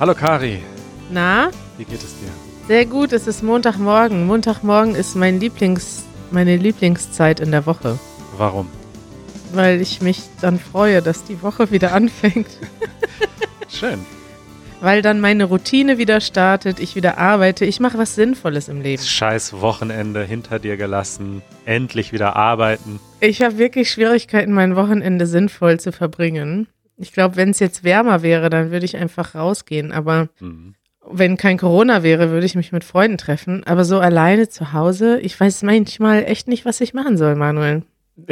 Hallo. Kari, Na, wie geht es dir? sehr gut. Es ist Montagmorgen. Montagmorgen ist mein Lieblings, meine Lieblingszeit in der Woche, Warum? weil ich mich dann freue, dass die Woche wieder anfängt. Schön. Weil dann meine Routine wieder startet, ich wieder arbeite, ich mache was Sinnvolles im Leben. Scheiß Wochenende hinter dir gelassen, endlich wieder arbeiten. Ich habe wirklich Schwierigkeiten, mein Wochenende sinnvoll zu verbringen. Ich glaube, wenn es jetzt wärmer wäre, dann würde ich einfach rausgehen. Aber Mhm. wenn kein Corona wäre, würde ich mich mit Freunden treffen. Aber so alleine zu Hause, ich weiß manchmal echt nicht, was ich machen soll, Manuel.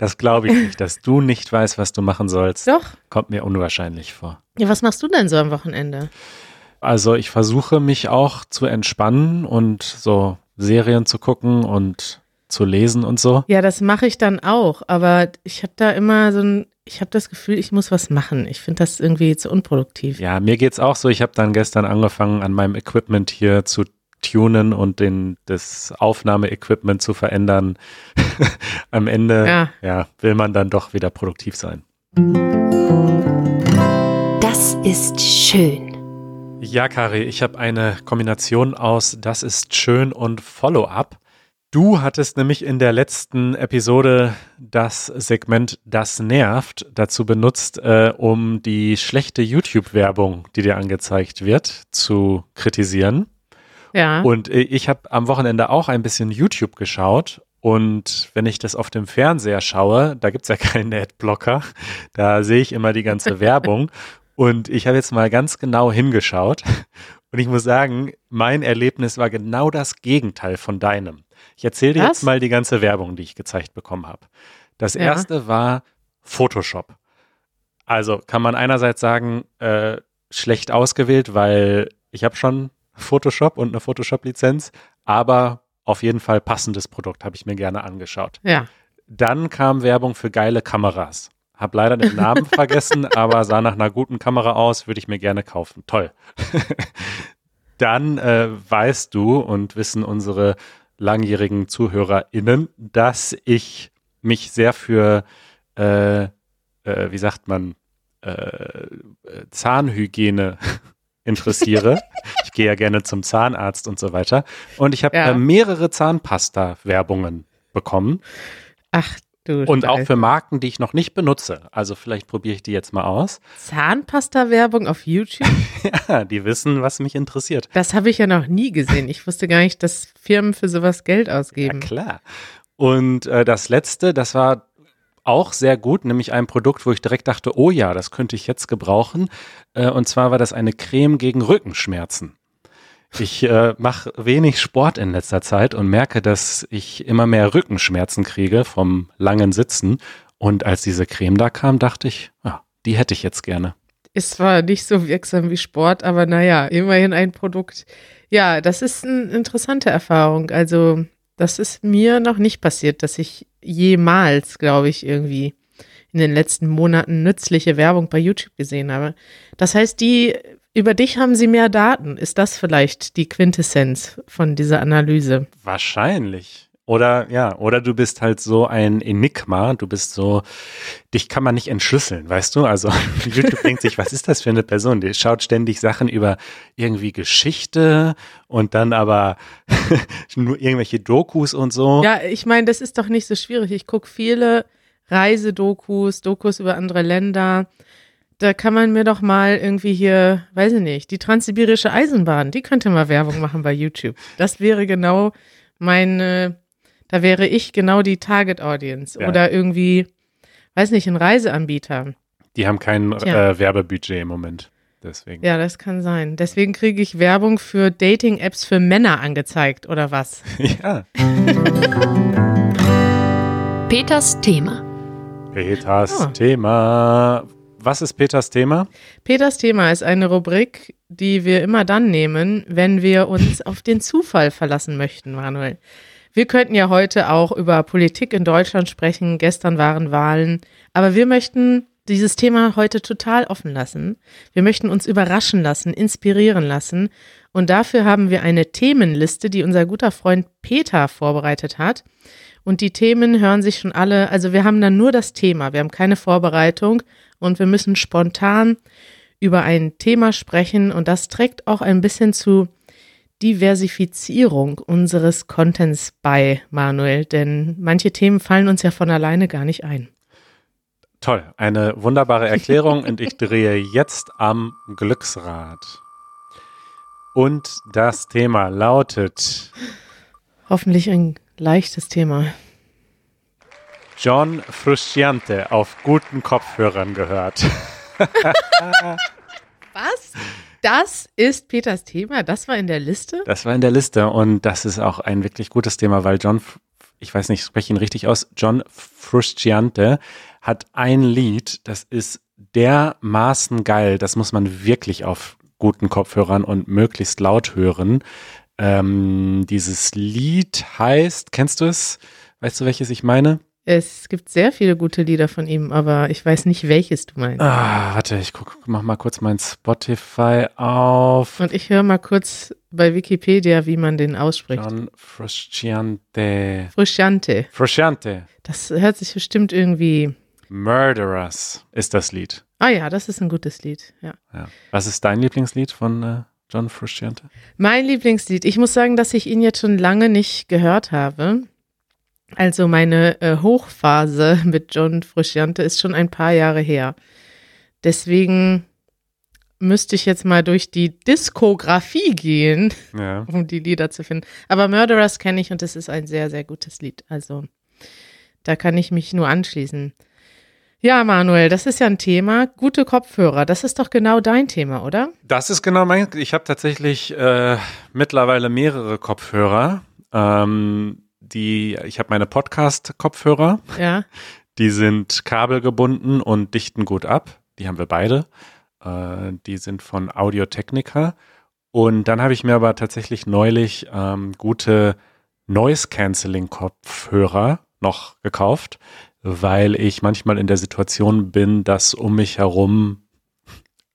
Das glaube ich nicht, dass du nicht weißt, was du machen sollst. Doch. Kommt mir unwahrscheinlich vor. Ja, was machst du denn so am Wochenende? Also ich versuche mich auch zu entspannen und so Serien zu gucken und zu lesen und so. Ja, das mache ich dann auch. Aber ich habe da immer so ein, ich habe das Gefühl, ich muss was machen. Ich finde das irgendwie zu unproduktiv. Ja, mir geht's auch so. Ich habe dann gestern angefangen, an meinem Equipment hier zu tunen und den, das Aufnahmeequipment zu verändern. Am Ende Ja. ja, will man dann doch wieder produktiv sein. Das ist schön. Ja, Kari, ich habe eine Kombination aus Das ist schön und Follow-up. Du hattest nämlich in der letzten Episode das Segment Das nervt dazu benutzt, äh, um die schlechte YouTube-Werbung, die dir angezeigt wird, zu kritisieren. Ja. Und äh, ich habe am Wochenende auch ein bisschen YouTube geschaut. Und wenn ich das auf dem Fernseher schaue, da gibt's ja keinen Adblocker, da sehe ich immer die ganze Werbung. Und ich habe jetzt mal ganz genau hingeschaut. Und ich muss sagen, mein Erlebnis war genau das Gegenteil von deinem. Ich erzähle dir Was? jetzt mal die ganze Werbung, die ich gezeigt bekommen habe. Das Ja. erste war Photoshop. Also kann man einerseits sagen, äh, schlecht ausgewählt, weil ich habe schon Photoshop und eine Photoshop-Lizenz, aber auf jeden Fall passendes Produkt, habe ich mir gerne angeschaut. ja. Dann kam Werbung für geile Kameras. Hab leider den Namen vergessen, aber sah nach einer guten Kamera aus, würde ich mir gerne kaufen. Toll. Dann äh, weißt du und wissen unsere langjährigen ZuhörerInnen, dass ich mich sehr für, äh, äh, wie sagt man, äh, Zahnhygiene interessiere. ich gehe ja gerne zum Zahnarzt und so weiter. Und ich habe Ja. äh, mehrere Zahnpasta-Werbungen bekommen. Ach du Und auch Scheiße. für Marken, die ich noch nicht benutze. Also vielleicht probiere ich die jetzt mal aus. Zahnpasta-Werbung auf YouTube? Ja, die wissen, was mich interessiert. Das habe ich ja noch nie gesehen. Ich wusste gar nicht, dass Firmen für sowas Geld Ja, ausgeben. klar. Und äh, das letzte, das war auch sehr gut, nämlich ein Produkt, wo ich direkt dachte, oh ja, das könnte ich jetzt gebrauchen. Äh, und zwar war das eine Creme gegen Rückenschmerzen. Ich äh, mache wenig Sport in letzter Zeit und merke, dass ich immer mehr Rückenschmerzen kriege vom langen Sitzen. Und als diese Creme da kam, dachte ich, ja, die hätte ich jetzt gerne. Ist zwar nicht so wirksam wie Sport, aber naja, immerhin ein Produkt. Ja, das ist eine interessante Erfahrung. Also, das ist mir noch nicht passiert, dass ich jemals, glaube ich, irgendwie in den letzten Monaten nützliche Werbung bei YouTube gesehen habe. Das heißt, die über dich haben sie mehr Daten. Ist das vielleicht die Quintessenz von dieser Analyse? Wahrscheinlich. Oder ja, oder du bist halt so ein Enigma, du bist so, dich kann man nicht entschlüsseln, weißt du? Also YouTube denkt sich, was ist das für eine Person? Die schaut ständig Sachen über irgendwie Geschichte und dann aber nur irgendwelche Dokus und so. Ja, ich meine, das ist doch nicht so schwierig. Ich gucke viele Reisedokus, Dokus über andere Länder. Da kann man mir doch mal irgendwie hier, weiß ich nicht, die transsibirische Eisenbahn, die könnte mal Werbung machen bei YouTube. Das wäre genau meine, da wäre ich genau die Target Audience. Ja. Oder irgendwie, weiß nicht, ein Reiseanbieter. Die haben kein äh, Werbebudget im Moment. Deswegen. Ja, das kann sein. Deswegen kriege ich Werbung für Dating-Apps für Männer angezeigt, oder was? Ja. Peters Thema. Peters Oh. Thema. Was ist Peters Thema? Peters Thema ist eine Rubrik, die wir immer dann nehmen, wenn wir uns auf den Zufall verlassen möchten, Manuel. Wir könnten ja heute auch über Politik in Deutschland sprechen. Gestern waren Wahlen. Aber wir möchten dieses Thema heute total offen lassen. Wir möchten uns überraschen lassen, inspirieren lassen. Und dafür haben wir eine Themenliste, die unser guter Freund Peter vorbereitet hat. Und die Themen hören sich schon alle, also wir haben dann nur das Thema, wir haben keine Vorbereitung und wir müssen spontan über ein Thema sprechen und das trägt auch ein bisschen zu Diversifizierung unseres Contents bei, Manuel, denn manche Themen fallen uns ja von alleine gar nicht ein. Toll, eine wunderbare Erklärung und ich drehe jetzt am Glücksrad. Und das Thema lautet Hoffentlich ein leichtes Thema. John Frusciante auf guten Kopfhörern gehört. Was? Das ist Peters Thema? Das war in der Liste? Das war in der Liste und das ist auch ein wirklich gutes Thema, weil John, ich weiß nicht, ich spreche ihn richtig aus, John Frusciante hat ein Lied, das ist dermaßen geil, das muss man wirklich auf guten Kopfhörern und möglichst laut hören. Ähm, dieses Lied heißt, kennst du es? Weißt du, welches ich meine? Es gibt sehr viele gute Lieder von ihm, aber ich weiß nicht, welches du meinst. Ah, warte, ich guck, mach mal kurz mein Spotify auf. Und ich höre mal kurz bei Wikipedia, wie man den ausspricht. John Frusciante. Frusciante. Frusciante. Das hört sich bestimmt irgendwie. Murderers ist das Lied. Ah ja, das ist ein gutes Lied. Ja. Ja. Was ist dein Lieblingslied von äh, John Frusciante? Mein Lieblingslied. Ich muss sagen, dass ich ihn jetzt schon lange nicht gehört habe. Also meine äh, Hochphase mit John Frusciante ist schon ein paar Jahre her. Deswegen müsste ich jetzt mal durch die Diskografie gehen, Ja. um die Lieder zu finden. Aber Murderers kenne ich und es ist ein sehr, sehr gutes Lied. Also da kann ich mich nur anschließen. Ja, Manuel, das ist ja ein Thema. Gute Kopfhörer, das ist doch genau dein Thema, oder? Das ist genau mein. Ich habe tatsächlich äh, mittlerweile mehrere Kopfhörer. Ähm, die, ich habe meine Podcast-Kopfhörer. Ja. Die sind kabelgebunden und dichten gut ab. Die haben wir beide. Äh, die sind von Audio Technica. Und dann habe ich mir aber tatsächlich neulich ähm, gute Noise-Canceling-Kopfhörer noch gekauft, weil ich manchmal in der Situation bin, dass um mich herum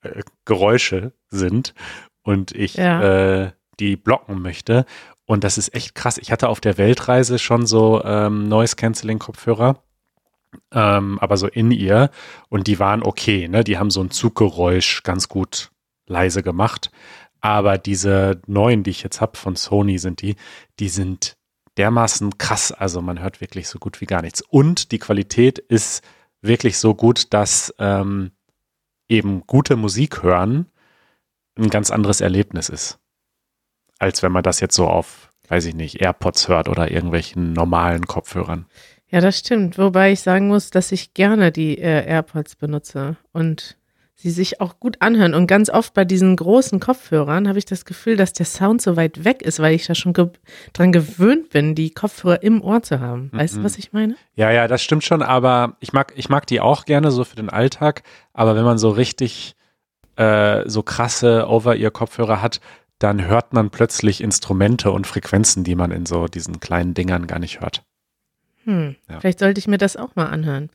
äh, Geräusche sind und ich Ja. äh, die blocken möchte. Und das ist echt krass. Ich hatte auf der Weltreise schon so ähm, Noise-Canceling-Kopfhörer ähm, aber so in ihr und die waren okay, ne? Die haben so ein Zuggeräusch ganz gut leise gemacht. Aber diese neuen, die ich jetzt habe von Sony, sind die, die sind dermaßen krass. Also man hört wirklich so gut wie gar nichts. Und die Qualität ist wirklich so gut, dass ähm, eben gute Musik hören ein ganz anderes Erlebnis ist. Als wenn man das jetzt so auf, weiß ich nicht, AirPods hört oder irgendwelchen normalen Kopfhörern. Ja, das stimmt. Wobei ich sagen muss, dass ich gerne die äh, AirPods benutze und sie sich auch gut anhören. Und ganz oft bei diesen großen Kopfhörern habe ich das Gefühl, dass der Sound so weit weg ist, weil ich da schon ge dran gewöhnt bin, die Kopfhörer im Ohr zu haben. Weißt du, Mhm. was ich meine? Ja, ja, das stimmt schon, aber ich mag, ich mag die auch gerne so für den Alltag, aber wenn man so richtig äh, so krasse Over-Ear-Kopfhörer hat, dann hört man plötzlich Instrumente und Frequenzen, die man in so diesen kleinen Dingern gar nicht hört. Hm. Ja. Vielleicht sollte ich mir das auch mal anhören.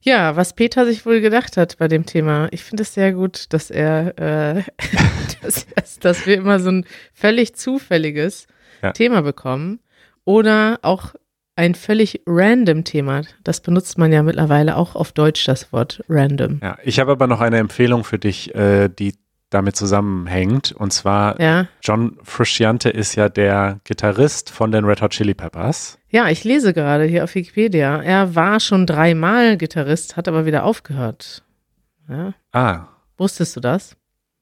Ja, was Peter sich wohl gedacht hat bei dem Thema. Ich finde es sehr gut, dass er, äh, dass, dass, wir immer so ein völlig zufälliges Ja. Thema bekommen oder auch ein völlig random Thema. Das benutzt man ja mittlerweile auch auf Deutsch, das Wort random. Ja, ich habe aber noch eine Empfehlung für dich, äh, die damit zusammenhängt. Und zwar, Ja, John Frusciante ist ja der Gitarrist von den Red Hot Chili Peppers. ja, ich lese gerade hier auf Wikipedia. Er war schon dreimal Gitarrist, hat aber wieder aufgehört. Ja, Ah, wusstest du das?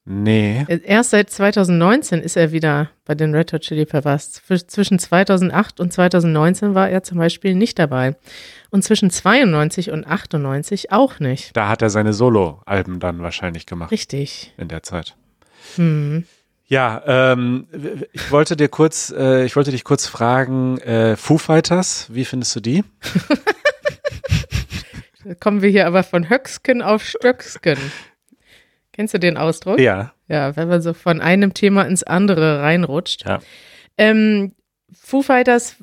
Nee. Erst seit 2019 ist er wieder bei den Red Hot Chili Peppers. Zwischen 2008 und 2019 war er zum Beispiel nicht dabei. Und zwischen 92 und 98 auch nicht. Da hat er seine Solo-Alben dann wahrscheinlich gemacht Richtig. in der Zeit. Hm. Ja, ähm, ich wollte dir kurz, äh, ich wollte dich kurz fragen, äh, Foo Fighters, wie findest du die? Kommen wir hier aber von Höcksken auf Stöcksken. Kennst du den Ausdruck? Ja. Ja, wenn man so von einem Thema ins andere reinrutscht. Ja. Ähm, Foo Fighters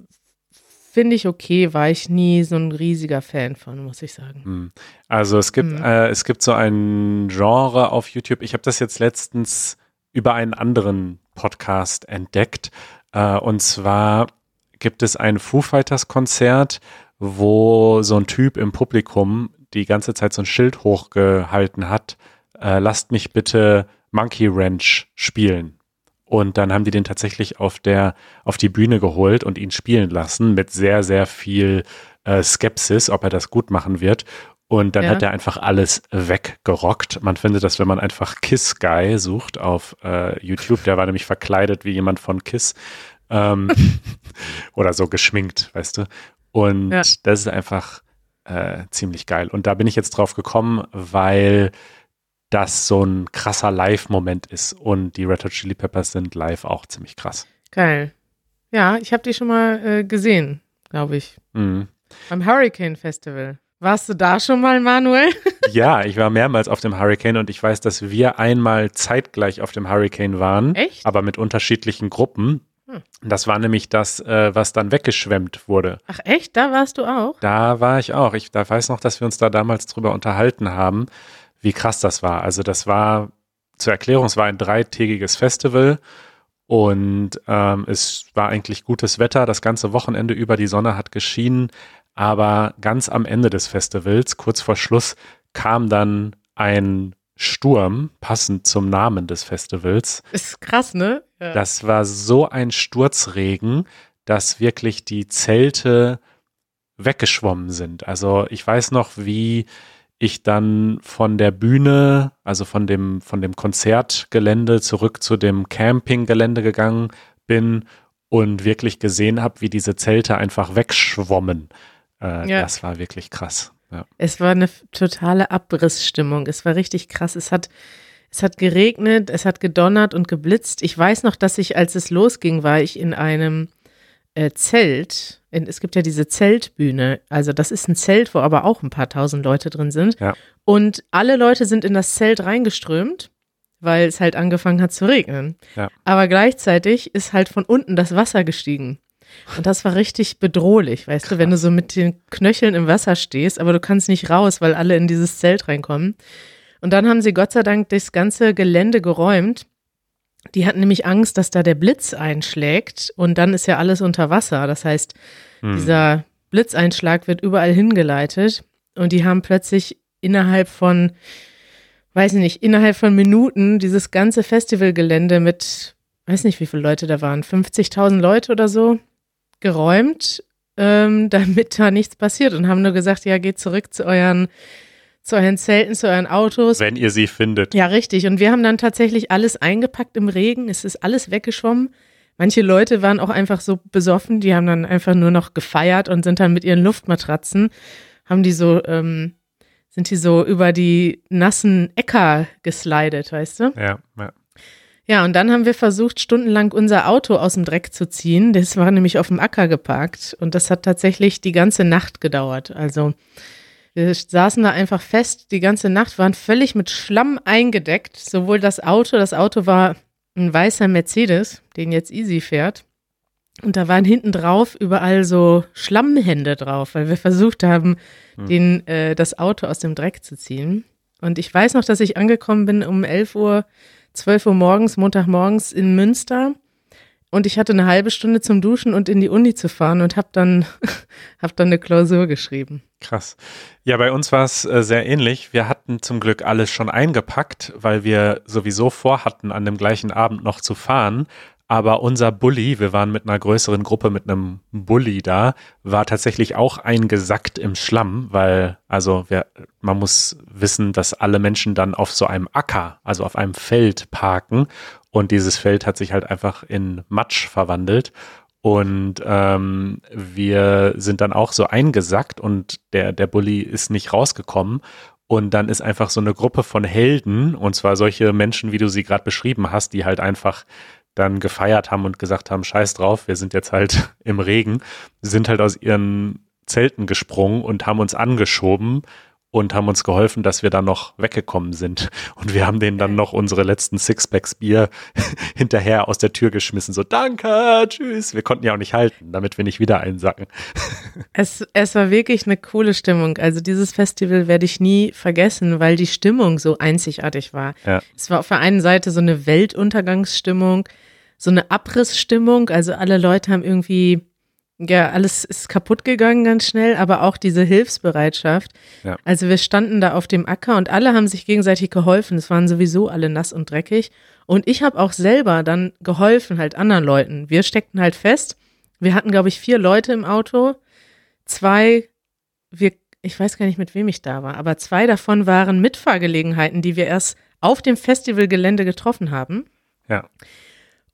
finde ich okay, war ich nie so ein riesiger Fan von, muss ich sagen. Hm. Also es gibt, Mhm. äh, es gibt so ein Genre auf YouTube. Ich habe das jetzt letztens über einen anderen Podcast entdeckt. Äh, und zwar gibt es ein Foo Fighters Konzert, wo so ein Typ im Publikum die ganze Zeit so ein Schild hochgehalten hat äh, lasst mich bitte Monkey Ranch spielen. Und dann haben die den tatsächlich auf der, auf die Bühne geholt und ihn spielen lassen mit sehr, sehr viel äh, Skepsis, ob er das gut machen wird. Und dann Ja. hat er einfach alles weggerockt. Man findet das, wenn man einfach Kiss Guy sucht auf äh, YouTube. Der war nämlich verkleidet wie jemand von Kiss. Ähm, oder so geschminkt, weißt du. Und Ja. das ist einfach äh, ziemlich geil. Und da bin ich jetzt drauf gekommen, weil das so ein krasser Live-Moment ist. Und die Red Hot Chili Peppers sind live auch ziemlich krass. Geil. Ja, ich habe die schon mal äh, gesehen, glaube ich. Mhm. Beim Hurricane Festival. Warst du da schon mal, Manuel? Ja, ich war mehrmals auf dem Hurricane und ich weiß, dass wir einmal zeitgleich auf dem Hurricane waren, Echt? aber mit unterschiedlichen Gruppen. Hm. Das war nämlich das, äh, was dann weggeschwemmt wurde. Ach echt? Da warst du auch? Da war ich auch. Ich da weiß noch, dass wir uns da damals drüber unterhalten haben, wie krass das war. Also das war, zur Erklärung, es war ein dreitägiges Festival und ähm, es war eigentlich gutes Wetter. Das ganze Wochenende über die Sonne hat geschienen, aber ganz am Ende des Festivals, kurz vor Schluss, kam dann ein Sturm, passend zum Namen des Festivals. Ist krass, ne? Ja. Das war so ein Sturzregen, dass wirklich die Zelte weggeschwommen sind. Also ich weiß noch, wie ich dann von der Bühne, also von dem, von dem Konzertgelände zurück zu dem Campinggelände gegangen bin und wirklich gesehen habe, wie diese Zelte einfach wegschwommen. Äh, Ja. Das war wirklich krass. Ja. Es war eine totale Abrissstimmung. Es war richtig krass. Es hat, es hat geregnet, es hat gedonnert und geblitzt. Ich weiß noch, dass ich, als es losging, war ich in einem äh, Zelt. Es gibt ja diese Zeltbühne. Also das ist ein Zelt, wo aber auch ein paar tausend Leute drin sind. Ja. Und alle Leute sind in das Zelt reingeströmt, weil es halt angefangen hat zu regnen. Ja. Aber gleichzeitig ist halt von unten das Wasser gestiegen. Und das war richtig bedrohlich, weißt du, wenn du so mit den Knöcheln im Wasser stehst, aber du kannst nicht raus, weil alle in dieses Zelt reinkommen. Und dann haben sie Gott sei Dank das ganze Gelände geräumt. Die hatten nämlich Angst, dass da der Blitz einschlägt und dann ist ja alles unter Wasser. Das heißt, Hm. dieser Blitzeinschlag wird überall hingeleitet und die haben plötzlich innerhalb von, weiß nicht, innerhalb von Minuten dieses ganze Festivalgelände mit, weiß nicht, wie viele Leute da waren, 50.000 Leute oder so, geräumt, ähm, damit da nichts passiert und haben nur gesagt, ja, geht zurück zu euren, zu euren Zelten, zu euren Autos. Wenn ihr sie findet. Ja, richtig. Und wir haben dann tatsächlich alles eingepackt im Regen. Es ist alles weggeschwommen. Manche Leute waren auch einfach so besoffen, die haben dann einfach nur noch gefeiert und sind dann mit ihren Luftmatratzen, haben die so, ähm, sind die so über die nassen Äcker geslidet, weißt du? Ja, ja. Ja, und dann haben wir versucht, stundenlang unser Auto aus dem Dreck zu ziehen. Das war nämlich auf dem Acker geparkt und das hat tatsächlich die ganze Nacht gedauert. Also wir saßen da einfach fest, die ganze Nacht waren völlig mit Schlamm eingedeckt. Sowohl das Auto, das Auto war ein weißer Mercedes, den jetzt Easy fährt. Und da waren hinten drauf überall so Schlammhände drauf, weil wir versucht haben, Hm. den, äh, das Auto aus dem Dreck zu ziehen. Und ich weiß noch, dass ich angekommen bin um 11 Uhr 12 Uhr morgens, Montagmorgens in Münster. Und ich hatte eine halbe Stunde zum Duschen und in die Uni zu fahren und habe dann, hab dann eine Klausur geschrieben. Krass. Ja, bei uns war es äh, sehr ähnlich. Wir hatten zum Glück alles schon eingepackt, weil wir sowieso vorhatten, an dem gleichen Abend noch zu fahren. Aber unser Bulli, wir waren mit einer größeren Gruppe mit einem Bulli da, war tatsächlich auch eingesackt im Schlamm, weil, also wir, man muss wissen, dass alle Menschen dann auf so einem Acker, also auf einem Feld parken. Und dieses Feld hat sich halt einfach in Matsch verwandelt. Und ähm, wir sind dann auch so eingesackt und der, der Bulli ist nicht rausgekommen. Und dann ist einfach so eine Gruppe von Helden, und zwar solche Menschen, wie du sie gerade beschrieben hast, die halt einfach dann gefeiert haben und gesagt haben, scheiß drauf, wir sind jetzt halt im Regen, sind halt aus ihren Zelten gesprungen und haben uns angeschoben und haben uns geholfen, dass wir dann noch weggekommen sind. Und wir haben denen dann noch unsere letzten Sixpacks Bier hinterher aus der Tür geschmissen. So, danke, tschüss. Wir konnten ja auch nicht halten, damit wir nicht wieder einsacken. Es, es war wirklich eine coole Stimmung. Also dieses Festival werde ich nie vergessen, weil die Stimmung so einzigartig war. Ja. Es war auf der einen Seite so eine Weltuntergangsstimmung, so eine Abrissstimmung. Also alle Leute haben irgendwie Ja, alles ist kaputt gegangen ganz schnell, aber auch diese Hilfsbereitschaft. Ja. Also wir standen da auf dem Acker und alle haben sich gegenseitig geholfen. Es waren sowieso alle nass und dreckig. Und ich habe auch selber dann geholfen, halt anderen Leuten. Wir steckten halt fest. Wir hatten, glaube ich, vier Leute im Auto. Zwei, wir, ich weiß gar nicht, mit wem ich da war, aber zwei davon waren Mitfahrgelegenheiten, die wir erst auf dem Festivalgelände getroffen haben. Ja.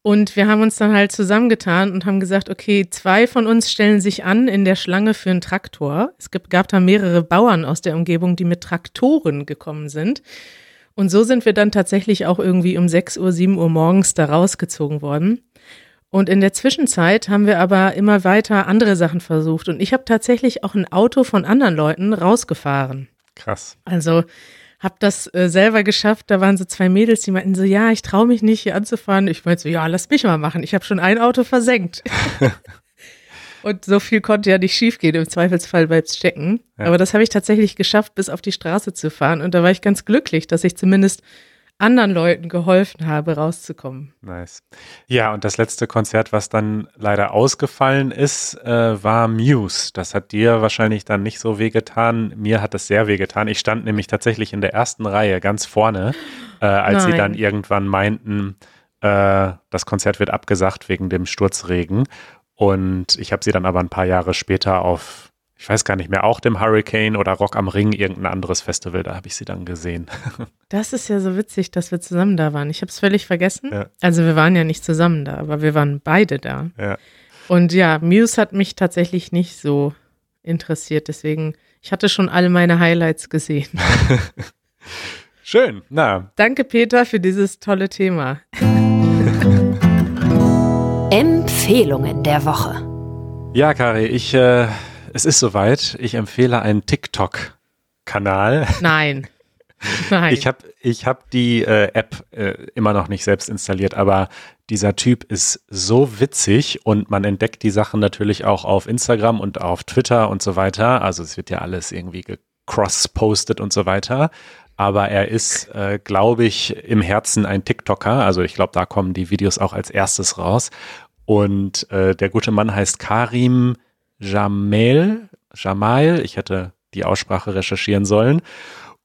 Und wir haben uns dann halt zusammengetan und haben gesagt, okay, zwei von uns stellen sich an in der Schlange für einen Traktor. Es gibt, gab da mehrere Bauern aus der Umgebung, die mit Traktoren gekommen sind. Und so sind wir dann tatsächlich auch irgendwie um 6 Uhr, 7 Uhr morgens da rausgezogen worden. Und in der Zwischenzeit haben wir aber immer weiter andere Sachen versucht. Und ich habe tatsächlich auch ein Auto von anderen Leuten rausgefahren. Krass. Also habe das äh, selber geschafft. Da waren so zwei Mädels, die meinten so, ja, ich traue mich nicht hier anzufahren. Ich meinte so, ja, lass mich mal machen. Ich habe schon ein Auto versenkt. Und so viel konnte ja nicht schiefgehen. Im Zweifelsfall bleibt's stecken. Ja. Aber das habe ich tatsächlich geschafft, bis auf die Straße zu fahren. Und da war ich ganz glücklich, dass ich zumindest anderen Leuten geholfen habe, rauszukommen. Nice. Ja, und das letzte Konzert, was dann leider ausgefallen ist, äh, war Muse. Das hat dir wahrscheinlich dann nicht so wehgetan. Mir hat das sehr wehgetan. Ich stand nämlich tatsächlich in der ersten Reihe ganz vorne, äh, als sie Nein. dann irgendwann meinten, äh, das Konzert wird abgesagt wegen dem Sturzregen. Und ich habe sie dann aber ein paar Jahre später auf, ich weiß gar nicht mehr, auch dem Hurricane oder Rock am Ring, irgendein anderes Festival, da habe ich sie dann gesehen. Das ist ja so witzig, dass wir zusammen da waren. Ich habe es völlig vergessen. Ja. Also wir waren ja nicht zusammen da, aber wir waren beide da. Ja. Und ja, Muse hat mich tatsächlich nicht so interessiert. Deswegen, ich hatte schon alle meine Highlights gesehen. Schön, na, Danke, Peter, für dieses tolle Thema. Empfehlungen der Woche. Ja, Kari, ich, äh, es ist soweit. Ich empfehle einen TikTok-Kanal. Nein. Nein. Ich habe ich hab die äh, App äh, immer noch nicht selbst installiert, aber dieser Typ ist so witzig und man entdeckt die Sachen natürlich auch auf Instagram und auf Twitter und so weiter. Also es wird ja alles irgendwie gecross-postet und so weiter. Aber er ist, äh, glaube ich, im Herzen ein TikToker. Also ich glaube, da kommen die Videos auch als erstes raus. Und äh, der gute Mann heißt Karim Jamel. Jamal, ich hätte die Aussprache recherchieren sollen.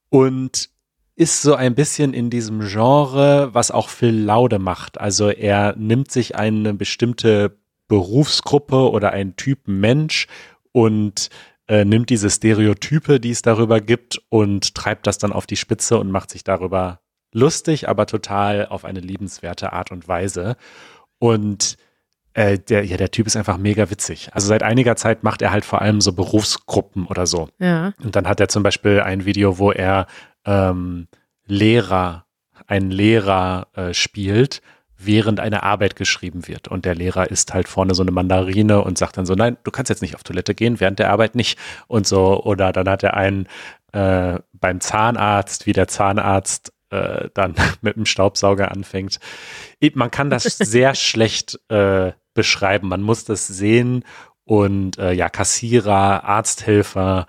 Und ist so ein bisschen in diesem Genre, was auch Phil Laude macht. Also er nimmt sich eine bestimmte Berufsgruppe oder einen Typ Mensch und äh, nimmt diese Stereotype, die es darüber gibt und treibt das dann auf die Spitze und macht sich darüber lustig, aber total auf eine liebenswerte Art und Weise. Und äh, der, ja, der Typ ist einfach mega witzig. Also seit einiger Zeit macht er halt vor allem so Berufsgruppen oder so. ja. Und dann hat er zum Beispiel ein Video, wo er ähm, Lehrer, einen Lehrer äh, spielt, während eine Arbeit geschrieben wird. Und der Lehrer isst halt vorne so eine Mandarine und sagt dann so, nein, du kannst jetzt nicht auf Toilette gehen, während der Arbeit nicht. Und so, oder dann hat er einen äh, beim Zahnarzt, wie der Zahnarzt äh, dann mit dem Staubsauger anfängt. Man kann das sehr schlecht äh, beschreiben. Man muss das sehen und äh, ja, Kassierer, Arzthelfer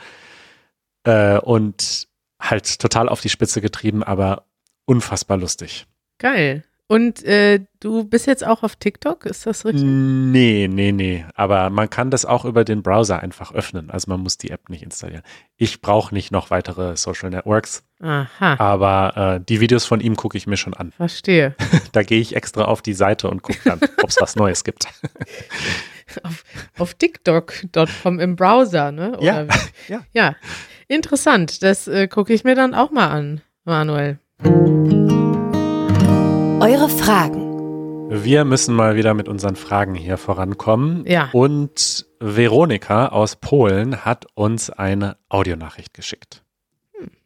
äh, und halt total auf die Spitze getrieben, aber unfassbar lustig. Geil. Und äh, du bist jetzt auch auf TikTok, ist das richtig? Nee, nee, nee. Aber man kann das auch über den Browser einfach öffnen. Also man muss die App nicht installieren. Ich brauche nicht noch weitere Social Networks, Aha, aber äh, die Videos von ihm gucke ich mir schon an. verstehe. Da gehe ich extra auf die Seite und gucke dann, ob es was Neues gibt. Auf, auf TikTok.com im Browser, ne? Oder Ja, wie? ja. Ja, interessant. Das äh, gucke ich mir dann auch mal an, Manuel. Eure Fragen. Wir müssen mal wieder mit unseren Fragen hier vorankommen. Ja. Und Veronika aus Polen hat uns eine Audionachricht geschickt.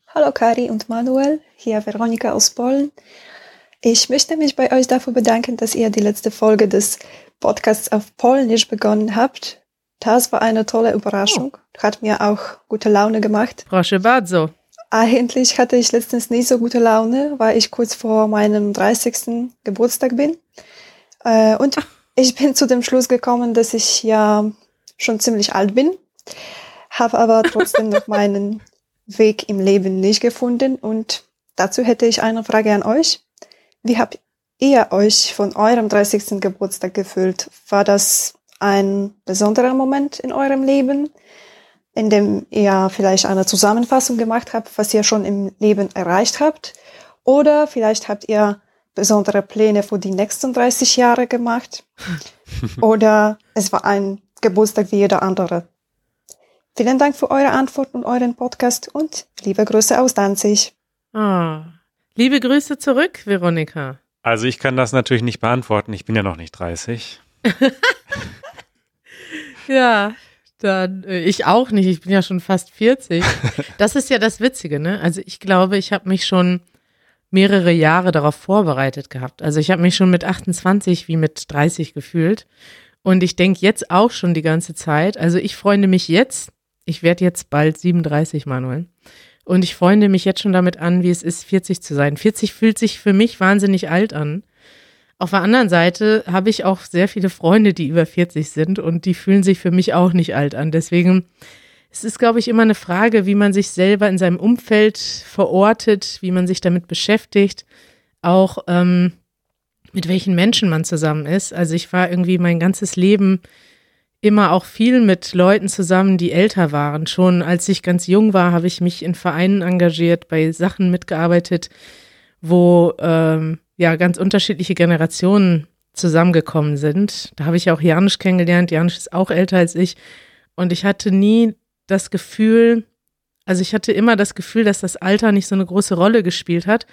Hallo Kari und Manuel, hier Veronika aus Polen. Ich möchte mich bei euch dafür bedanken, dass ihr die letzte Folge des Podcasts auf Polnisch begonnen habt. Das war eine tolle Überraschung, hat mir auch gute Laune gemacht. Proszę bardzo. Eigentlich hatte ich letztens nicht so gute Laune, weil ich kurz vor meinem 30. Geburtstag bin. Äh, und ich bin zu dem Schluss gekommen, dass ich ja schon ziemlich alt bin, habe aber trotzdem noch meinen Weg im Leben nicht gefunden. Und dazu hätte ich eine Frage an euch. Wie habt ihr euch von eurem 30. Geburtstag gefühlt? War das ein besonderer Moment in eurem Leben, in dem ihr vielleicht eine Zusammenfassung gemacht habt, was ihr schon im Leben erreicht habt. Oder vielleicht habt ihr besondere Pläne für die nächsten 30 Jahre gemacht. Oder es war ein Geburtstag wie jeder andere. Vielen Dank für eure Antwort und euren Podcast und liebe Grüße aus Danzig. Oh. Liebe Grüße zurück, Veronika. Also ich kann das natürlich nicht beantworten. Ich bin ja noch nicht 30. ja, dann äh, ich auch nicht. Ich bin ja schon fast 40. Das ist ja das Witzige, ne? Also ich glaube, ich habe mich schon mehrere Jahre darauf vorbereitet gehabt. Also ich habe mich schon mit 28 wie mit 30 gefühlt. Und ich denke jetzt auch schon die ganze Zeit. Also ich freunde mich jetzt. Ich werde jetzt bald 37, Manuel. Und ich freunde mich jetzt schon damit an, wie es ist, 40 zu sein. 40 fühlt sich für mich wahnsinnig alt an. Auf der anderen Seite habe ich auch sehr viele Freunde, die über 40 sind und die fühlen sich für mich auch nicht alt an. Deswegen es ist, glaube ich, immer eine Frage, wie man sich selber in seinem Umfeld verortet, wie man sich damit beschäftigt, auch ähm, mit welchen Menschen man zusammen ist. Also ich war irgendwie mein ganzes Leben immer auch viel mit Leuten zusammen, die älter waren. Schon als ich ganz jung war, habe ich mich in Vereinen engagiert, bei Sachen mitgearbeitet, wo ähm, ja ganz unterschiedliche Generationen zusammengekommen sind. Da habe ich auch Janusz kennengelernt. Janusz ist auch älter als ich. Und ich hatte nie das Gefühl, also ich hatte immer das Gefühl, dass das Alter nicht so eine große Rolle gespielt hat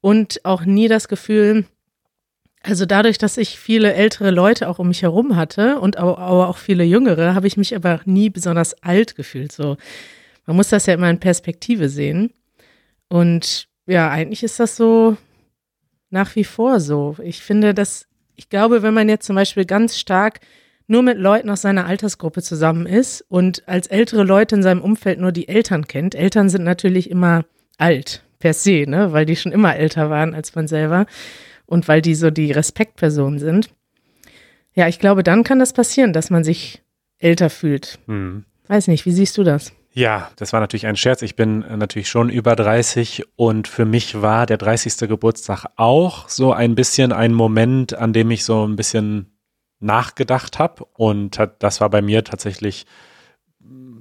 und auch nie das Gefühl, also dadurch, dass ich viele ältere Leute auch um mich herum hatte und aber auch viele jüngere, habe ich mich aber nie besonders alt gefühlt. So, man muss das ja immer in Perspektive sehen. Und ja, eigentlich ist das so nach wie vor so. Ich finde, dass ich glaube, wenn man jetzt zum Beispiel ganz stark nur mit Leuten aus seiner Altersgruppe zusammen ist und als ältere Leute in seinem Umfeld nur die Eltern kennt. Eltern sind natürlich immer alt per se, ne, weil die schon immer älter waren als man selber und weil die so die Respektpersonen sind. Ja, ich glaube, dann kann das passieren, dass man sich älter fühlt. Hm. Weiß nicht, wie siehst du das? Ja, das war natürlich ein Scherz. Ich bin natürlich schon über 30 und für mich war der 30. Geburtstag auch so ein bisschen ein Moment, an dem ich so ein bisschen nachgedacht habe und das war bei mir tatsächlich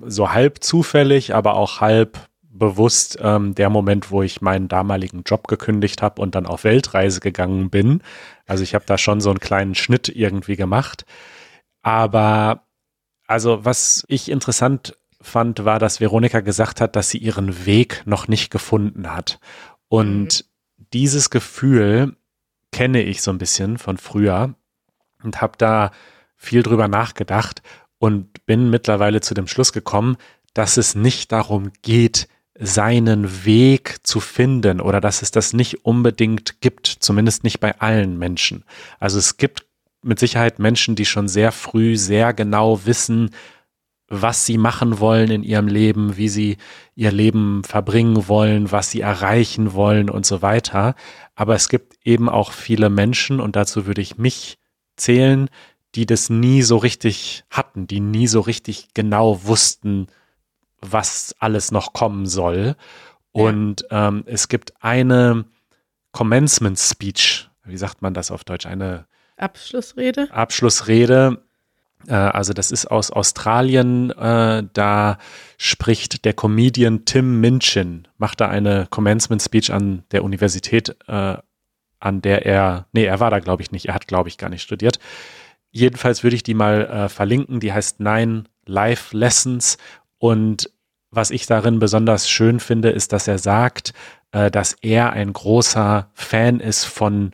so halb zufällig, aber auch halb bewusst ähm, der Moment, wo ich meinen damaligen Job gekündigt habe und dann auf Weltreise gegangen bin. Also ich habe da schon so einen kleinen Schnitt irgendwie gemacht. Aber also was ich interessant fand, war, dass Veronika gesagt hat, dass sie ihren Weg noch nicht gefunden hat. Und mhm. dieses Gefühl kenne ich so ein bisschen von früher und habe da viel drüber nachgedacht und bin mittlerweile zu dem Schluss gekommen, dass es nicht darum geht, seinen Weg zu finden oder dass es das nicht unbedingt gibt, zumindest nicht bei allen Menschen. Also es gibt mit Sicherheit Menschen, die schon sehr früh sehr genau wissen, was sie machen wollen in ihrem Leben, wie sie ihr Leben verbringen wollen, was sie erreichen wollen und so weiter. Aber es gibt eben auch viele Menschen, und dazu würde ich mich zählen, die das nie so richtig hatten, die nie so richtig genau wussten, was alles noch kommen soll. Und ähm, es gibt eine Commencement Speech, wie sagt man das auf Deutsch? Eine Abschlussrede. Abschlussrede. Äh, also das ist aus Australien. Äh, da spricht der Comedian Tim Minchin, macht da eine Commencement Speech an der Universität, äh, an der er, nee, er war da glaube ich nicht. Er hat glaube ich gar nicht studiert. Jedenfalls würde ich die mal verlinken. Die heißt Nine Life Lessons und was ich darin besonders schön finde, ist, dass er sagt, dass er ein großer Fan ist von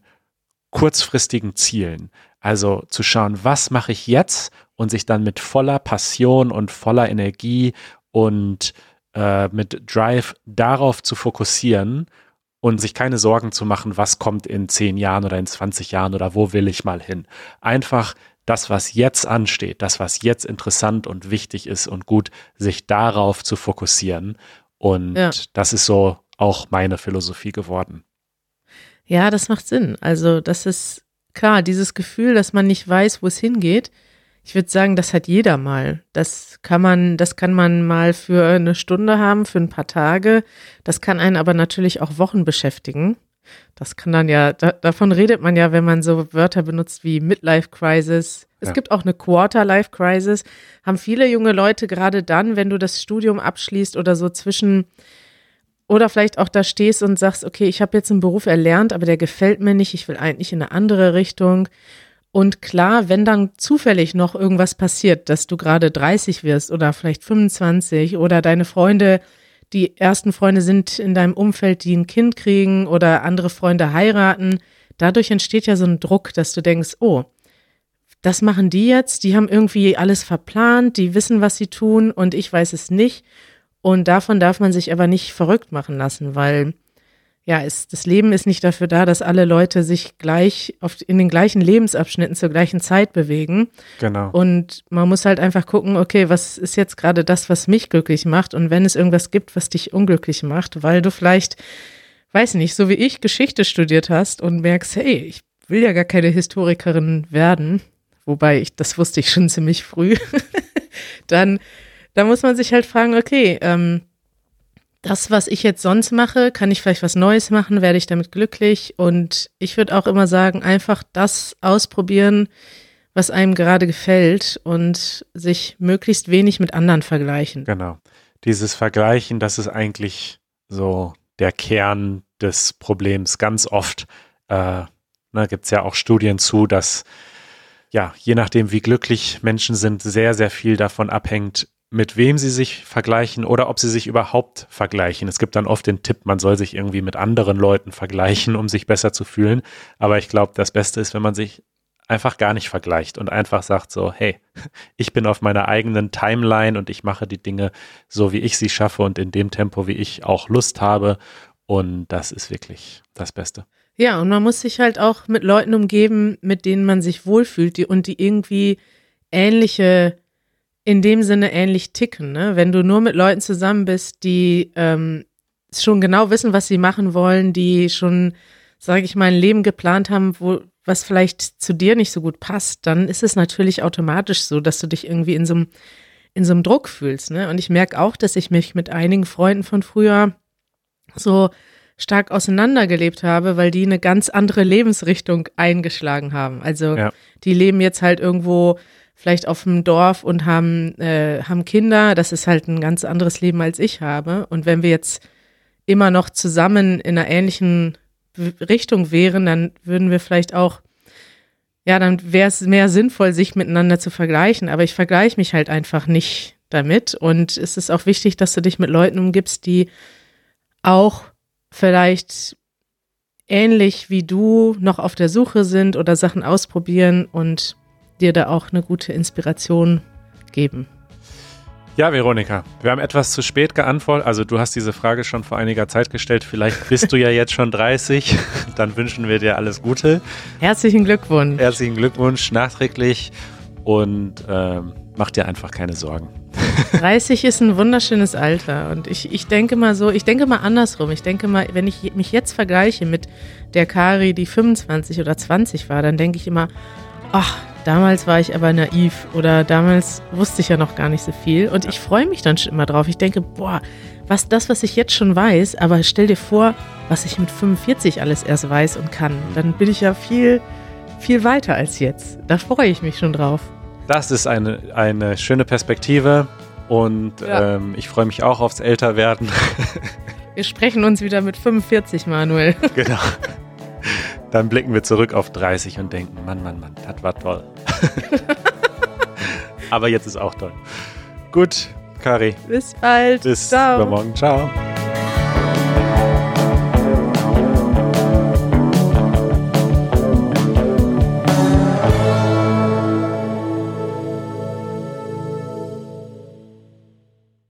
kurzfristigen Zielen. Also zu schauen, was mache ich jetzt und sich dann mit voller Passion und voller Energie und äh, mit Drive darauf zu fokussieren und sich keine Sorgen zu machen, was kommt in zehn Jahren oder in 20 Jahren oder wo will ich mal hin. Einfach das, was jetzt ansteht, das, was jetzt interessant und wichtig ist und gut, sich darauf zu fokussieren. Und ja. das ist so auch meine Philosophie geworden. Ja, das macht Sinn. Also, das ist klar, dieses Gefühl, dass man nicht weiß, wo es hingeht. Ich würde sagen, das hat jeder mal. Das kann man, das kann man mal für eine Stunde haben, für ein paar Tage. Das kann einen aber natürlich auch Wochen beschäftigen. Das kann dann ja, da, davon redet man ja, wenn man so Wörter benutzt wie Midlife Crisis. Es Ja. gibt auch eine Quarter Life Crisis. Haben viele junge Leute gerade dann, wenn du das Studium abschließt oder so zwischen oder vielleicht auch da stehst und sagst, okay, ich habe jetzt einen Beruf erlernt, aber der gefällt mir nicht, ich will eigentlich in eine andere Richtung. Und klar, wenn dann zufällig noch irgendwas passiert, dass du gerade 30 wirst oder vielleicht 25 oder deine Freunde, die ersten Freunde sind in deinem Umfeld, die ein Kind kriegen oder andere Freunde heiraten, dadurch entsteht ja so ein Druck, dass du denkst, oh, das machen die jetzt, die haben irgendwie alles verplant, die wissen, was sie tun und ich weiß es nicht. Und davon darf man sich aber nicht verrückt machen lassen, weil ja, es, das Leben ist nicht dafür da, dass alle Leute sich gleich auf, in den gleichen Lebensabschnitten zur gleichen Zeit bewegen. Genau. Und man muss halt einfach gucken, okay, was ist jetzt gerade das, was mich glücklich macht? Und wenn es irgendwas gibt, was dich unglücklich macht, weil du vielleicht, weiß nicht, so wie ich Geschichte studiert hast und merkst, hey, ich will ja gar keine Historikerin werden, wobei ich, das wusste ich schon ziemlich früh, dann, da muss man sich halt fragen, okay, ähm, das, was ich jetzt sonst mache, kann ich vielleicht was Neues machen, werde ich damit glücklich. Und ich würde auch immer sagen, einfach das ausprobieren, was einem gerade gefällt und sich möglichst wenig mit anderen vergleichen. Genau. Dieses Vergleichen, das ist eigentlich so der Kern des Problems. Ganz oft äh, ne, gibt es ja auch Studien zu, dass ja, je nachdem, wie glücklich Menschen sind, sehr, sehr viel davon abhängt, mit wem sie sich vergleichen oder ob sie sich überhaupt vergleichen. Es gibt dann oft den Tipp, man soll sich irgendwie mit anderen Leuten vergleichen, um sich besser zu fühlen. Aber ich glaube, das Beste ist, wenn man sich einfach gar nicht vergleicht und einfach sagt so, hey, ich bin auf meiner eigenen Timeline und ich mache die Dinge so, wie ich sie schaffe und in dem Tempo, wie ich auch Lust habe. Und das ist wirklich das Beste. Ja, und man muss sich halt auch mit Leuten umgeben, mit denen man sich wohlfühlt die, und die irgendwie ähnliche, in dem Sinne ähnlich ticken. Ne? Wenn du nur mit Leuten zusammen bist, die ähm, schon genau wissen, was sie machen wollen, die schon, sage ich mal, ein Leben geplant haben, wo was vielleicht zu dir nicht so gut passt, dann ist es natürlich automatisch so, dass du dich irgendwie in so einem in so einem Druck fühlst. Ne? Und ich merke auch, dass ich mich mit einigen Freunden von früher so stark auseinandergelebt habe, weil die eine ganz andere Lebensrichtung eingeschlagen haben. Also Ja. die leben jetzt halt irgendwo vielleicht auf dem Dorf und haben, äh, haben Kinder. Das ist halt ein ganz anderes Leben, als ich habe. Und wenn wir jetzt immer noch zusammen in einer ähnlichen Richtung wären, dann würden wir vielleicht auch, ja, dann wäre es mehr sinnvoll, sich miteinander zu vergleichen. Aber ich vergleiche mich halt einfach nicht damit. Und es ist auch wichtig, dass du dich mit Leuten umgibst, die auch vielleicht ähnlich wie du noch auf der Suche sind oder Sachen ausprobieren und dir da auch eine gute Inspiration geben. Ja, Veronika, wir haben etwas zu spät geantwortet. Also du hast diese Frage schon vor einiger Zeit gestellt. Vielleicht bist du ja jetzt schon 30. Dann wünschen wir dir alles Gute. Herzlichen Glückwunsch. Herzlichen Glückwunsch nachträglich und ähm, mach dir einfach keine Sorgen. 30 ist ein wunderschönes Alter und ich, ich denke mal so, ich denke mal andersrum. Ich denke mal, wenn ich mich jetzt vergleiche mit der Kari, die 25 oder 20 war, dann denke ich immer, ach, damals war ich aber naiv oder damals wusste ich ja noch gar nicht so viel und ich freue mich dann schon immer drauf. Ich denke, boah, was das, was ich jetzt schon weiß, aber stell dir vor, was ich mit 45 alles erst weiß und kann, dann bin ich ja viel, viel weiter als jetzt. Da freue ich mich schon drauf. Das ist eine, eine schöne Perspektive und Ja. ähm, ich freue mich auch aufs Älterwerden. Wir sprechen uns wieder mit 45, Manuel. genau. Dann blicken wir zurück auf 30 und denken, Mann, Mann, Mann, das war toll. Aber jetzt ist auch toll. Gut, Kari, Bis bald. bis Ciao. übermorgen. Ciao.